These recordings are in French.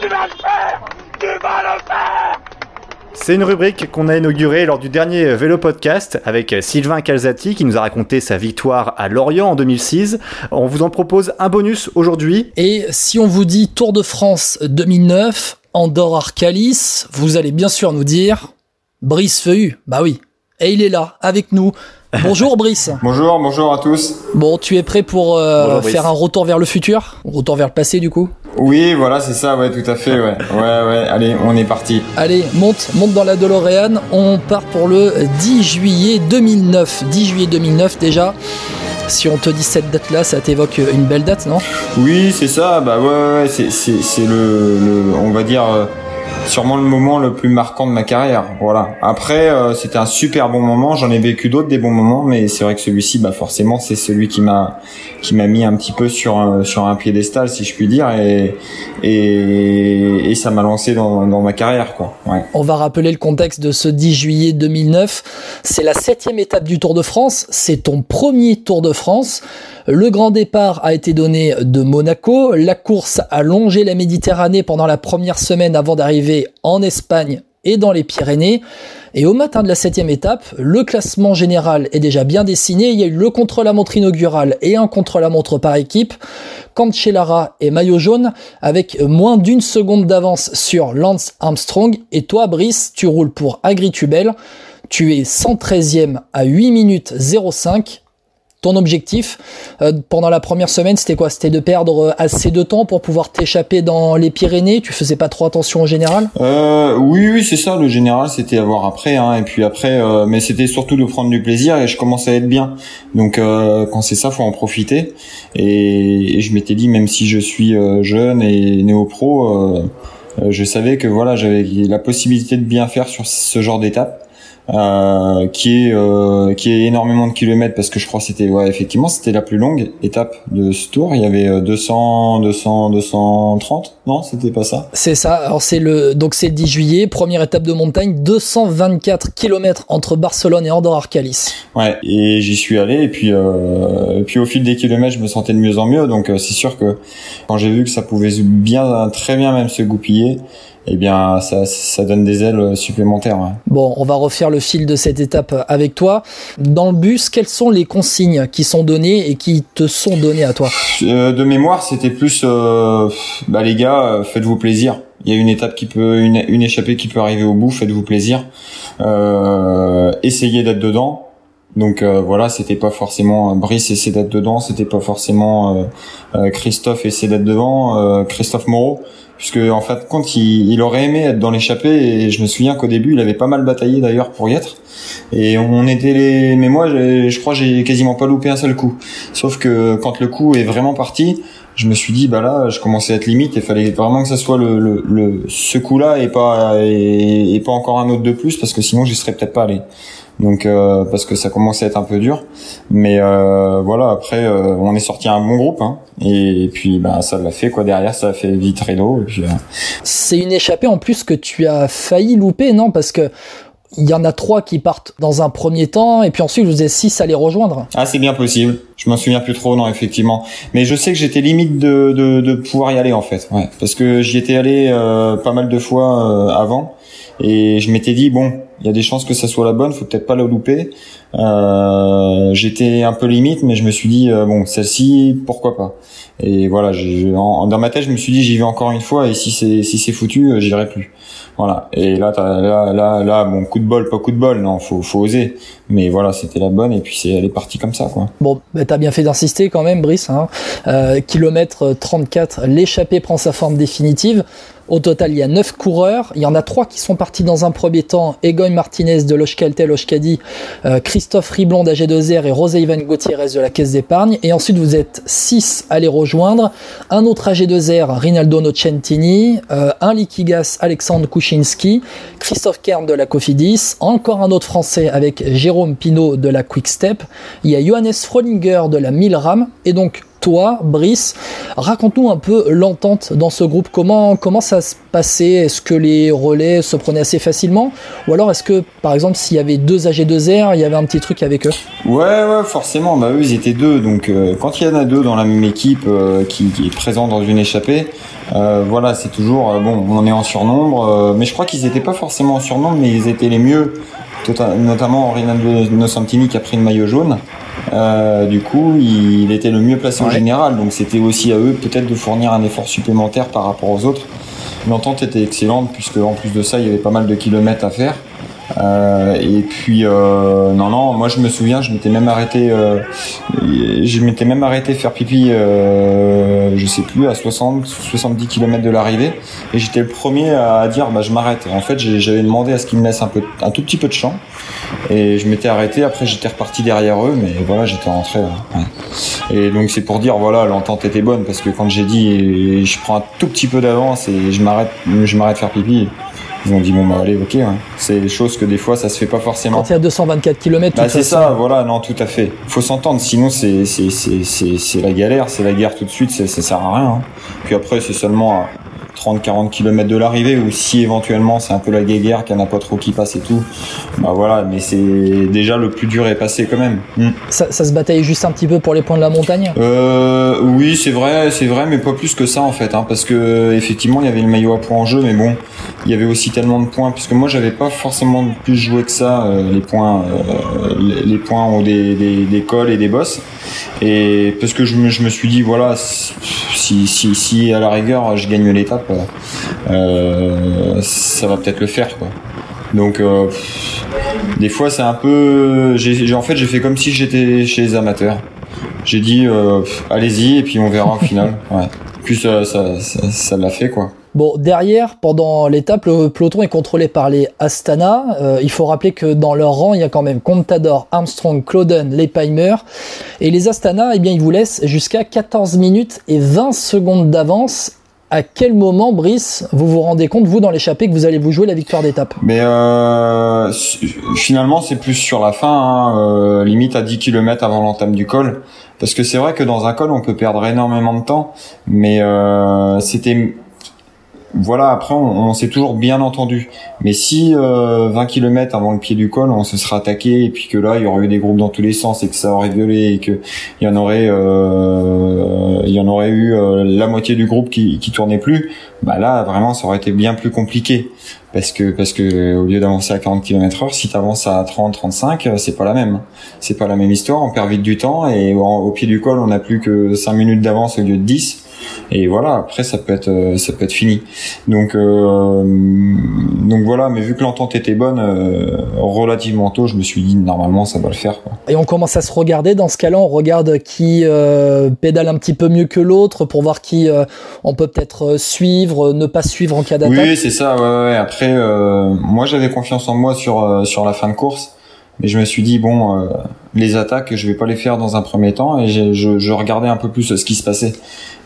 Tu vas le faire Tu vas le faire c'est une rubrique qu'on a inaugurée lors du dernier Vélo Podcast avec Sylvain Calzati qui nous a raconté sa victoire à Lorient en 2006. On vous en propose un bonus aujourd'hui. Et si on vous dit Tour de France 2009, Andorre Arcalis, vous allez bien sûr nous dire Brice Feuillu. Bah oui. Et il est là, avec nous. Bonjour Brice. bonjour, bonjour à tous. Bon, tu es prêt pour euh, faire un retour vers le futur? Retour vers le passé du coup? Oui, voilà, c'est ça, ouais, tout à fait, ouais. Ouais, ouais, allez, on est parti. Allez, monte, monte dans la DeLorean. On part pour le 10 juillet 2009. 10 juillet 2009 déjà. Si on te dit cette date-là, ça t'évoque une belle date, non? Oui, c'est ça, bah ouais, ouais, c'est le, le, on va dire... Euh, sûrement le moment le plus marquant de ma carrière. Voilà. Après, euh, c'était un super bon moment. J'en ai vécu d'autres des bons moments, mais c'est vrai que celui-ci, bah forcément, c'est celui qui m'a qui m'a mis un petit peu sur un, sur un piédestal, si je puis dire, et et, et ça m'a lancé dans, dans ma carrière, quoi. Ouais. On va rappeler le contexte de ce 10 juillet 2009. C'est la septième étape du Tour de France. C'est ton premier Tour de France. Le grand départ a été donné de Monaco. La course a longé la Méditerranée pendant la première semaine avant d'arriver en Espagne et dans les Pyrénées. Et au matin de la septième étape, le classement général est déjà bien dessiné. Il y a eu le contre-la-montre inaugural et un contre-la-montre par équipe. Cancellara et maillot jaune avec moins d'une seconde d'avance sur Lance Armstrong. Et toi, Brice, tu roules pour Agritubel. Tu es 113e à 8 minutes 05 ton objectif euh, pendant la première semaine, c'était quoi? C'était de perdre assez de temps pour pouvoir t'échapper dans les Pyrénées? Tu faisais pas trop attention au général? Euh, Oui, oui, c'est ça. Le général, c'était à voir après. Hein, et puis après, euh, mais c'était surtout de prendre du plaisir. Et je commençais à être bien. Donc euh, quand c'est ça, faut en profiter. Et, et je m'étais dit, même si je suis jeune et néo-pro, je savais que voilà, j'avais la possibilité de bien faire sur ce genre d'étape. Euh, qui est euh, qui est énormément de kilomètres parce que je crois c'était ouais effectivement c'était la plus longue étape de ce tour. Il y avait 200 200 230 non c'était pas ça. C'est ça. Alors c'est le donc c'est le 10 juillet. Première étape de montagne 224 kilomètres entre Barcelone et Andorre Arcalis. Ouais et j'y suis allé. Et puis euh, et puis au fil des kilomètres je me sentais de mieux en mieux. Donc euh, c'est sûr que quand j'ai vu que ça pouvait bien très bien même se goupiller eh bien, ça, ça donne des ailes supplémentaires. Bon, on va refaire le fil de cette étape avec toi. Dans le bus, quelles sont les consignes qui sont données et qui te sont données à toi? Euh, De mémoire, c'était plus, euh, bah les gars, euh, faites-vous plaisir. Il y a une étape qui peut, une, une échappée qui peut arriver au bout. Faites-vous plaisir. Euh, essayez d'être dedans. Donc euh, voilà, c'était pas forcément Brice essaie d'être dedans, c'était pas forcément euh, Christophe essaie d'être devant, Christophe Moreau puisque en fait quand il, il aurait aimé être dans l'échappée et je me souviens qu'au début il avait pas mal bataillé d'ailleurs pour y être. Et on était les mais moi je crois j'ai quasiment pas loupé un seul coup. Sauf que quand le coup est vraiment parti je me suis dit bah là je commençais à être limite et fallait vraiment que ça soit le, le, ce coup là et pas et, pas encore un autre de plus parce que sinon j'y serais peut-être pas allé donc euh, parce que ça commençait à être un peu dur mais euh, voilà après euh, on est sorti un bon groupe hein, et, puis bah ça l'a fait quoi derrière ça a fait vite Reno euh. c'est une échappée en plus que tu as failli louper non? Parce que il y en a trois qui partent dans un premier temps et puis ensuite vous êtes six à les rejoindre. Ah c'est bien possible. Je m'en souviens plus trop non effectivement. Mais je sais que j'étais limite de, de, de, pouvoir y aller en fait. Ouais. Parce que j'y étais allé pas mal de fois avant et je m'étais dit bon il y a des chances que ça soit la bonne, faut peut-être pas la louper. Euh, J'étais un peu limite, mais je me suis dit euh, bon, celle-ci, pourquoi pas. Et voilà, dans ma tête, je me suis dit j'y vais encore une fois, et si c'est si c'est foutu, euh, j'irai plus. Voilà. Et là, là, là, là, bon, coup de bol, pas coup de bol, non, faut, faut oser. Mais voilà, c'était la bonne, et puis c'est, elle est partie comme ça, quoi. Bon, bah, t'as bien fait d'insister quand même, Brice. Hein. Euh, kilomètre 34, l'échappée prend sa forme définitive. Au total, il y a 9 coureurs. Il y en a 3 qui sont partis dans un premier temps. Egoy Martinez de Lochkaltel Lochkadi, euh, Christophe Riblon d'AG2R et Rosé Ivan Gutiérrez de la Caisse d'épargne. Et ensuite, vous êtes 6 à les rejoindre. Un autre AG2R, Rinaldo Nocentini. Euh, un Liquigas, Alexandre Kuczynski. Christophe Kern de la Cofidis. Encore un autre Français avec Jérôme Pinault de la Quickstep. Il y a Johannes Frolinger de la Milram. Et donc, toi, Brice. Raconte-nous un peu l'entente dans ce groupe. Comment, ça se passait? Est-ce que les relais se prenaient assez facilement? Ou alors est-ce que, par exemple, s'il y avait deux AG2R, il y avait un petit truc avec eux? Ouais, ouais, forcément. Bah, eux, ils étaient deux. Donc, euh, quand il y en a deux dans la même équipe euh, qui, est présente dans une échappée, euh, voilà, c'est toujours, bon, on est en surnombre. mais je crois qu'ils n'étaient pas forcément en surnombre, mais ils étaient les mieux. Tota-, notamment Rinaldo Santini qui a pris le maillot jaune. Euh, du coup, il était le mieux placé en général, donc c'était aussi à eux peut-être de fournir un effort supplémentaire par rapport aux autres. L'entente était excellente puisque en plus de ça, il y avait pas mal de kilomètres à faire. Euh, et puis euh, non non, moi je me souviens, je m'étais même arrêté, euh, je m'étais même arrêté faire pipi, je sais plus à 60 70 km de l'arrivée, et j'étais le premier à dire bah je m'arrête. En fait, j'avais demandé à ce qu'ils me laissent un peu, un tout petit peu de champ, et je m'étais arrêté. Après, j'étais reparti derrière eux, mais voilà, j'étais rentré. Et donc c'est pour dire voilà, l'entente était bonne parce que quand j'ai dit je prends un tout petit peu d'avance et je m'arrête, je m'arrête faire pipi ils ont dit bon bah allez ok hein. c'est des choses que des fois ça se fait pas forcément quand il y a 224 km bah, c'est ça voilà non tout à fait faut s'entendre sinon c'est c'est c'est c'est la galère c'est la guerre tout de suite ça sert à rien hein. puis après c'est seulement 30-40 km de l'arrivée ou si éventuellement c'est un peu la guéguerre qu'il n'y en a pas trop qui passe et tout bah voilà mais c'est déjà le plus dur est passé quand même. Hmm. ça, ça, se bataille juste un petit peu pour les points de la montagne? Euh, oui c'est vrai c'est vrai mais pas plus que ça en fait hein, parce que effectivement il y avait le maillot à points en jeu mais bon il y avait aussi tellement de points puisque moi j'avais pas forcément plus joué que ça euh, les points euh, les, points des, des, des cols et des bosses. Et parce que je me, je me suis dit voilà si, si, si à la rigueur je gagne l'étape euh, ça va peut-être le faire quoi. Donc euh, des fois c'est un peu en fait j'ai fait comme si j'étais chez les amateurs. J'ai dit euh, allez-y et puis on verra au final ouais. puis ça ça, ça l'a fait quoi Bon, derrière, pendant l'étape, le peloton est contrôlé par les Astana. Euh, il faut rappeler que dans leur rang, il y a quand même Contador, Armstrong, Cloden, Leipheimer. Et les Astana, eh bien, ils vous laissent jusqu'à 14 minutes et 20 secondes d'avance. À quel moment, Brice, vous vous rendez compte, vous, dans l'échappée, que vous allez vous jouer la victoire d'étape? Mais euh, finalement, c'est plus sur la fin, hein, euh, limite à 10 km avant l'entame du col. Parce que c'est vrai que dans un col, on peut perdre énormément de temps. Mais euh, c'était voilà, après, on, s'est toujours bien entendu. Mais si 20 euh, km avant le pied du col, on se serait attaqué et puis que là, il y aurait eu des groupes dans tous les sens et que ça aurait violé et que il y en aurait, euh, y en aurait eu euh, la moitié du groupe qui, tournait plus, bah là, vraiment, ça aurait été bien plus compliqué. Parce que parce que au lieu d'avancer à 40 km heure, si tu à 30, 35, c'est pas la même. C'est pas la même histoire. On perd vite du temps et au, pied du col, on n'a plus que 5 minutes d'avance au lieu de 10 et voilà après ça peut être euh, ça peut être fini donc euh, donc voilà mais vu que l'entente était bonne euh, relativement tôt je me suis dit normalement ça va le faire quoi. et on commence à se regarder dans ce cas-là on regarde qui pédale un petit peu mieux que l'autre pour voir qui on peut peut-être suivre ne pas suivre en cas d'attaque oui c'est ça ouais, ouais. après moi j'avais confiance en moi sur sur la fin de course mais je me suis dit bon euh, les attaques je vais pas les faire dans un premier temps et je, je, regardais un peu plus ce qui se passait.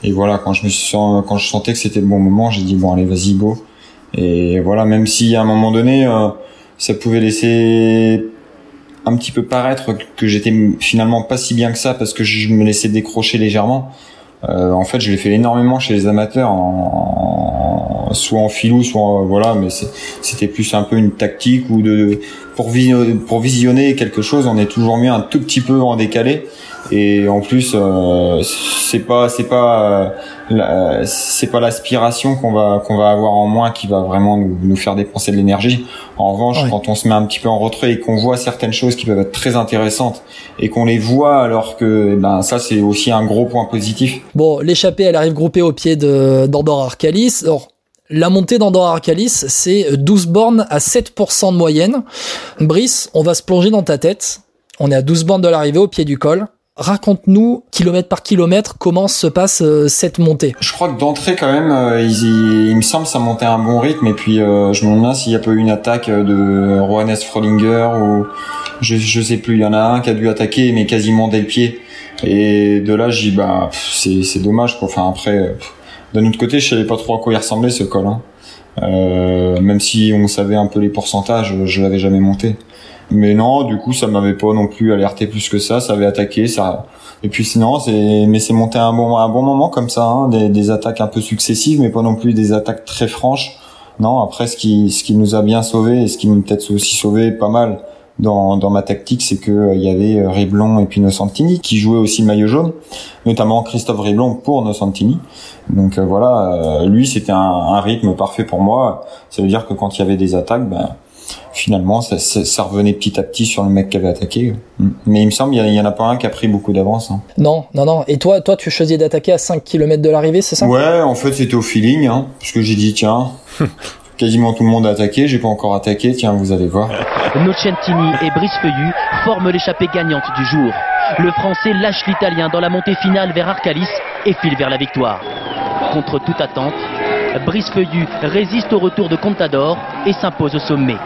Et voilà quand je me sens quand je sentais que c'était le bon moment j'ai dit bon allez vas-y go. Et voilà même si à un moment donné euh, ça pouvait laisser un petit peu paraître que j'étais finalement pas si bien que ça parce que je me laissais décrocher légèrement euh, en fait je l'ai fait énormément chez les amateurs en, soit en filou soit voilà mais c'était plus un peu une tactique ou de pour, pour visionner quelque chose, on est toujours mieux un tout petit peu en décalé. Et en plus, euh, c'est pas c'est pas euh, c'est pas l'aspiration qu'on va qu'on va avoir en moins qui va vraiment nous, nous faire dépenser de l'énergie. En revanche, quand on se met un petit peu en retrait et qu'on voit certaines choses qui peuvent être très intéressantes et qu'on les voit alors que ben ça c'est aussi un gros point positif. Bon, l'échappée elle arrive groupée au pied de d'Andorra Arcalis. Alors la montée d'Andorra Arcalis, c'est 12 bornes à 7% de moyenne. Brice, on va se plonger dans ta tête. On est à 12 bornes de l'arrivée au pied du col. Raconte-nous, kilomètre par kilomètre, comment se passe euh, cette montée Je crois que d'entrée, quand même, euh, il, me semble que ça montait à un bon rythme. Et puis, euh, je me demande s'il n'y a pas eu une attaque de Rohannes Frolinger ou je, sais plus. Il y en a un qui a dû attaquer, mais quasiment dès le pied. Et de là, j'ai bah, c'est dommage. Enfin, après, d'un autre côté, je savais pas trop à quoi il ressemblait ce col. Hein. Euh, même si on savait un peu les pourcentages, je l'avais jamais monté. mais non, du coup, ça m'avait pas non plus alerté plus que ça. Ça avait attaqué, ça. Et puis sinon, c'est mais c'est monté à un bon un bon moment comme ça, hein, des, des attaques un peu successives, mais pas non plus des attaques très franches. Non, après ce qui ce qui nous a bien sauvé et ce qui m'a peut-être aussi sauvé pas mal dans, dans ma tactique, c'est que euh, il y avait euh, Riblon et puis Nocentini qui jouaient aussi le maillot jaune, notamment Christophe Riblon pour Nocentini. Donc euh, voilà, lui c'était un, un, rythme parfait pour moi. Ça veut dire que quand il y avait des attaques, ben finalement ça, ça, revenait petit à petit sur le mec qui avait attaqué. Mais il me semble il y, en a pas un qui a pris beaucoup d'avance. Hein. Non, non, non. Et toi, toi tu choisis d'attaquer à 5 km de l'arrivée, c'est ça? Ouais, en fait c'était au feeling, hein, parce que j'ai dit tiens. quasiment tout le monde a attaqué, j'ai pas encore attaqué, tiens, vous allez voir. Nocentini et Brice Feuillu forment l'échappée gagnante du jour. Le Français lâche l'Italien dans la montée finale vers Arcalis et file vers la victoire. Contre toute attente, Brice Feuillu résiste au retour de Contador et s'impose au sommet.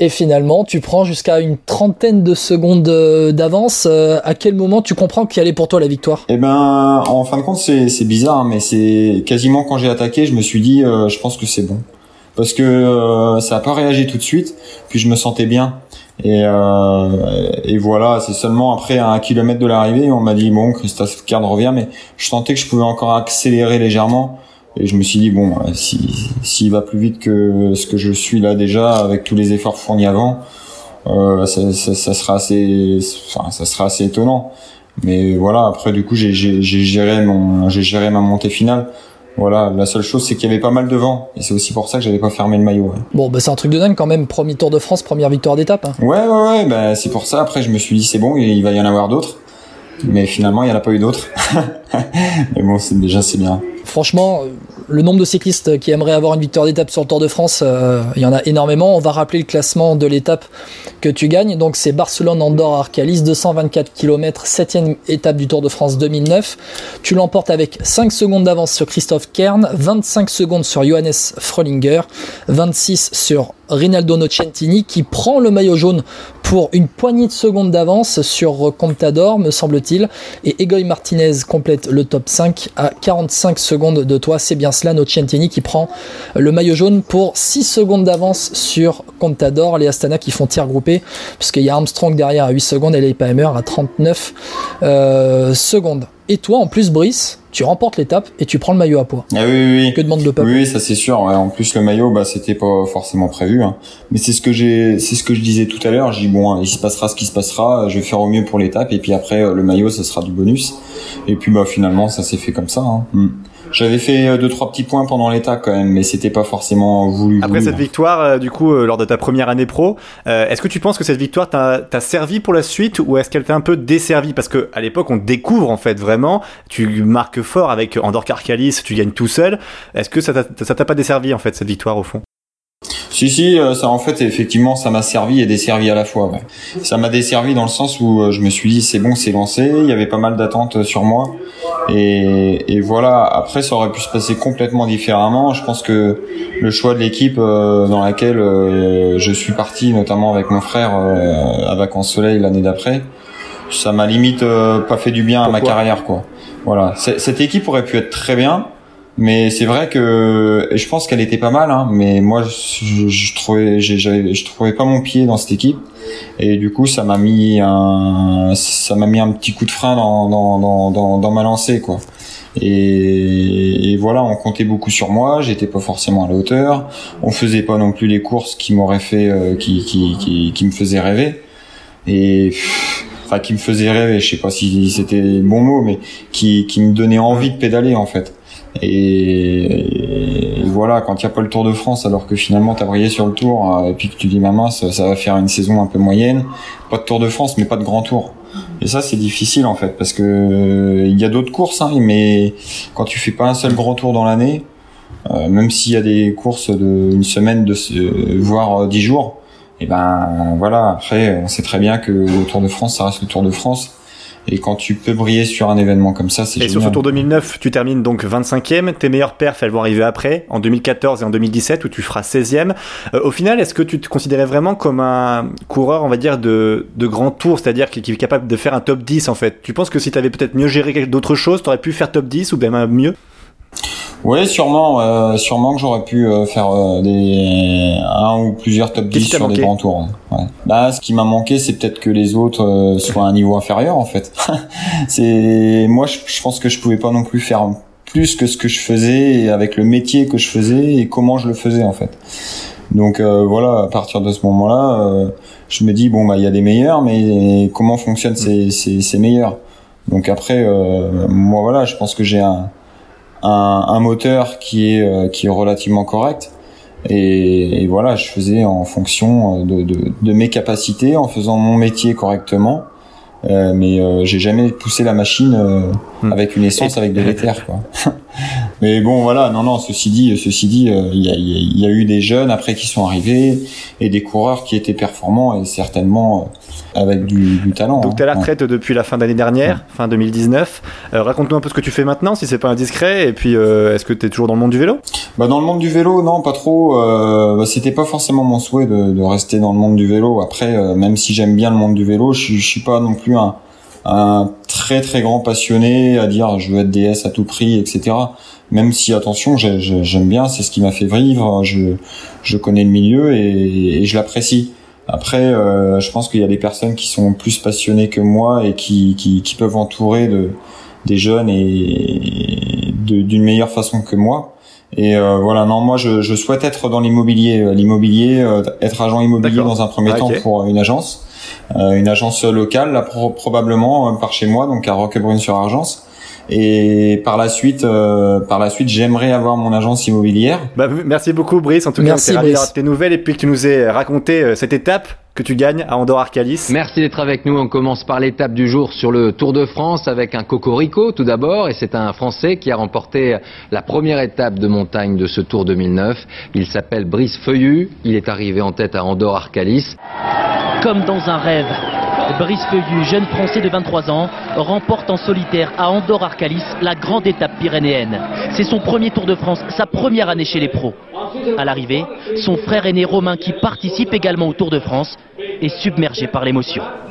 Et finalement, tu prends jusqu'à une trentaine de secondes euh, d'avance. Euh, à quel moment tu comprends qu'il allait pour toi la victoire? Eh ben, en fin de compte, c'est bizarre, hein, mais c'est quasiment quand j'ai attaqué, je me suis dit, euh, je pense que c'est bon parce que euh, ça a pas réagi tout de suite. Puis je me sentais bien. Et, euh, et voilà, c'est seulement après un kilomètre de l'arrivée, on m'a dit bon, Christophe Card revient, mais je sentais que je pouvais encore accélérer légèrement. Et je me suis dit bon, euh, si s'il va plus vite que ce que je suis là déjà, avec tous les efforts fournis avant, euh, ça, ça, ça, sera assez, enfin, ça sera assez étonnant. Mais voilà, après du coup, j'ai géré mon, j'ai géré ma montée finale. Voilà, la seule chose c'est qu'il y avait pas mal de vent et c'est aussi pour ça que j'avais pas fermé le maillot. Bon, bah c'est un truc de dingue quand même, premier Tour de France, première victoire d'étape. Hein. Ouais, ouais, ouais, bah c'est pour ça. Après, je me suis dit c'est bon, il va y en avoir d'autres, mais finalement il y en a pas eu d'autres. mais bon, déjà bien. Franchement, le nombre de cyclistes qui aimeraient avoir une victoire d'étape sur le Tour de France, euh, il y en a énormément. On va rappeler le classement de l'étape que tu gagnes. Donc c'est Barcelone, Andorre, Arcalis, 224 km, 7 étape du Tour de France 2009. Tu l'emportes avec 5 secondes d'avance sur Christophe Kern, 25 secondes sur Johannes Frölinger, 26 sur Rinaldo Nocentini qui prend le maillot jaune pour une poignée de secondes d'avance sur Contador, me semble-t-il. Et Egoy Martinez complète le top 5 à 45 secondes de toi. C'est bien cela, Nocentini qui prend le maillot jaune pour 6 secondes d'avance sur Contador. Les Astana qui font tir groupé, puisqu'il y a Armstrong derrière à 8 secondes et les Palmer à 39 euh, secondes. Et toi, en plus, Brice, tu remportes l'étape et tu prends le maillot à poids. Ah oui, oui, oui. Que demande le peuple Oui, ça c'est sûr. En plus, le maillot, bah, c'était pas forcément prévu. Hein. Mais c'est ce que j'ai, c'est ce que je disais tout à l'heure. J'ai dit bon, il se passera ce qui se passera. Je vais faire au mieux pour l'étape et puis après, le maillot, ça sera du bonus. Et puis bah finalement, ça s'est fait comme ça. Hein. Mm. J'avais fait euh, deux trois petits points pendant l'état quand même, mais c'était pas forcément voulu. Après cette victoire, euh, du coup, euh, lors de ta première année pro, est-ce que tu penses que cette victoire t'a servi pour la suite ou est-ce qu'elle t'a un peu desservi? Parce que à l'époque, on découvre en fait vraiment. Tu marques fort avec Andorre Carcalis, tu gagnes tout seul. Est-ce que ça t'a pas desservi en fait cette victoire au fond? Si si, euh, ça en fait effectivement ça m'a servi et desservi à la fois. Ouais. Ça m'a desservi dans le sens où euh, je me suis dit c'est bon, c'est lancé. Il y avait pas mal d'attentes sur moi et, et, voilà. Après ça aurait pu se passer complètement différemment. Je pense que le choix de l'équipe euh, dans laquelle je suis parti, notamment avec mon frère à vacances soleil l'année d'après, ça m'a limite pas fait du bien à ma carrière quoi. Voilà, cette équipe aurait pu être très bien mais c'est vrai que je pense qu'elle était pas mal, hein, mais moi je, je trouvais, je trouvais pas mon pied dans cette équipe, et du coup ça m'a mis un, ça m'a mis un petit coup de frein dans dans, dans, dans, ma lancée quoi. Et, voilà, on comptait beaucoup sur moi, j'étais pas forcément à la hauteur, on faisait pas non plus les courses qui m'auraient fait, euh, qui, qui, qui, qui me faisaient rêver, et enfin qui me faisaient rêver, je sais pas si c'était bon mot, mais qui, qui me donnait envie de pédaler en fait. Et, voilà, quand il n'y a pas le Tour de France, alors que finalement tu as brillé sur le Tour, euh, et puis que tu dis maman, ça, va faire une saison un peu moyenne, pas de Tour de France, mais pas de Grand Tour. Et ça c'est difficile en fait, parce que euh, il y a d'autres courses, hein, mais quand tu fais pas un seul Grand Tour dans l'année, euh, même s'il y a des courses de une semaine, de voire dix jours, et ben voilà. Après, on sait très bien que le Tour de France, ça reste le Tour de France et quand tu peux briller sur un événement comme ça, c'est Et sur ce Tour 2009, tu termines donc 25e. Tes meilleures perfs, elles vont arriver après, en 2014 et en 2017, où tu feras 16e. Euh, au final, est-ce que tu te considérais vraiment comme un coureur, on va dire, de, de grand tour, c'est-à-dire qui, est capable de faire un top 10 en fait? Tu penses que si tu avais peut-être mieux géré d'autres choses, tu aurais pu faire top 10 ou bien mieux? Ouais, sûrement, euh, sûrement que j'aurais pu euh, faire euh, des un ou plusieurs top 10 Qu'est-ce qui t'a sur des grands tours. hein. Ouais. Bah, ce qui m'a manqué, c'est peut-être que les autres euh, soient à un niveau inférieur, en fait. c'est moi, je, je pense que je pouvais pas non plus faire plus que ce que je faisais et avec le métier que je faisais et comment je le faisais, en fait. Donc euh, voilà, à partir de ce moment-là, euh, je me dis bon bah il y a des meilleurs, mais comment fonctionnent ces, ces, ces meilleurs? Donc après, euh, moi voilà, je pense que j'ai un, un, un moteur qui est euh, qui est relativement correct. Et, et voilà, je faisais en fonction de, de, de mes capacités, en faisant mon métier correctement. Euh, mais euh, j'ai jamais poussé la machine euh, Hmm. avec une essence avec de l'éther quoi. mais bon voilà, non non, ceci dit, ceci dit, euh, il y, a, il y a eu des jeunes après qui sont arrivés et des coureurs qui étaient performants et certainement euh, avec du, du talent. Donc hein. t'es à la Ouais. retraite depuis la fin d'année dernière, fin 2019. Euh, Raconte-nous un peu ce que tu fais maintenant, si c'est pas indiscret, et puis euh, est-ce que t'es toujours dans le monde du vélo? Bah dans le monde du vélo, non, pas trop. Euh, bah, c'était pas forcément mon souhait de, de rester dans le monde du vélo. Après, même si j'aime bien le monde du vélo, je, suis- je suis pas non plus un, un très très grand passionné à dire je veux être DS à tout prix, etc. Même si attention, j'ai- j'ai- j'aime bien, c'est ce qui m'a fait vivre. Je, je connais le milieu et, et je l'apprécie. Après, euh, je pense qu'il y a des personnes qui sont plus passionnées que moi et qui, qui, qui peuvent entourer de, des jeunes et d'une meilleure façon que moi. Et euh, voilà, non, moi je, je souhaite être dans l'immobilier, euh, l'immobilier, euh, être agent immobilier dans un premier Ah, temps pour une agence, euh, une agence locale, là pro- probablement euh, par chez moi, donc à Roquebrune-sur-Argence. Et par la suite, euh, par la suite, j'aimerais avoir mon agence immobilière. Bah, merci beaucoup Brice, en tout Merci, cas on d'avoir tes nouvelles et puis que tu nous aies raconté euh, cette étape que tu gagnes à Andorre Arcalis. Merci d'être avec nous. On commence par l'étape du jour sur le Tour de France avec un Cocorico tout d'abord. Et c'est un Français qui a remporté la première étape de montagne de ce Tour 2009. Il s'appelle Brice Feuillu. Il est arrivé en tête à Andorre Arcalis. Comme dans un rêve, Brice Feuillu, jeune Français de 23 ans, remporte en solitaire à Andorre Arcalis la grande étape pyrénéenne. C'est son premier Tour de France, sa première année chez les pros. À l'arrivée, son frère aîné Romain, qui participe également au Tour de France, est submergé par l'émotion.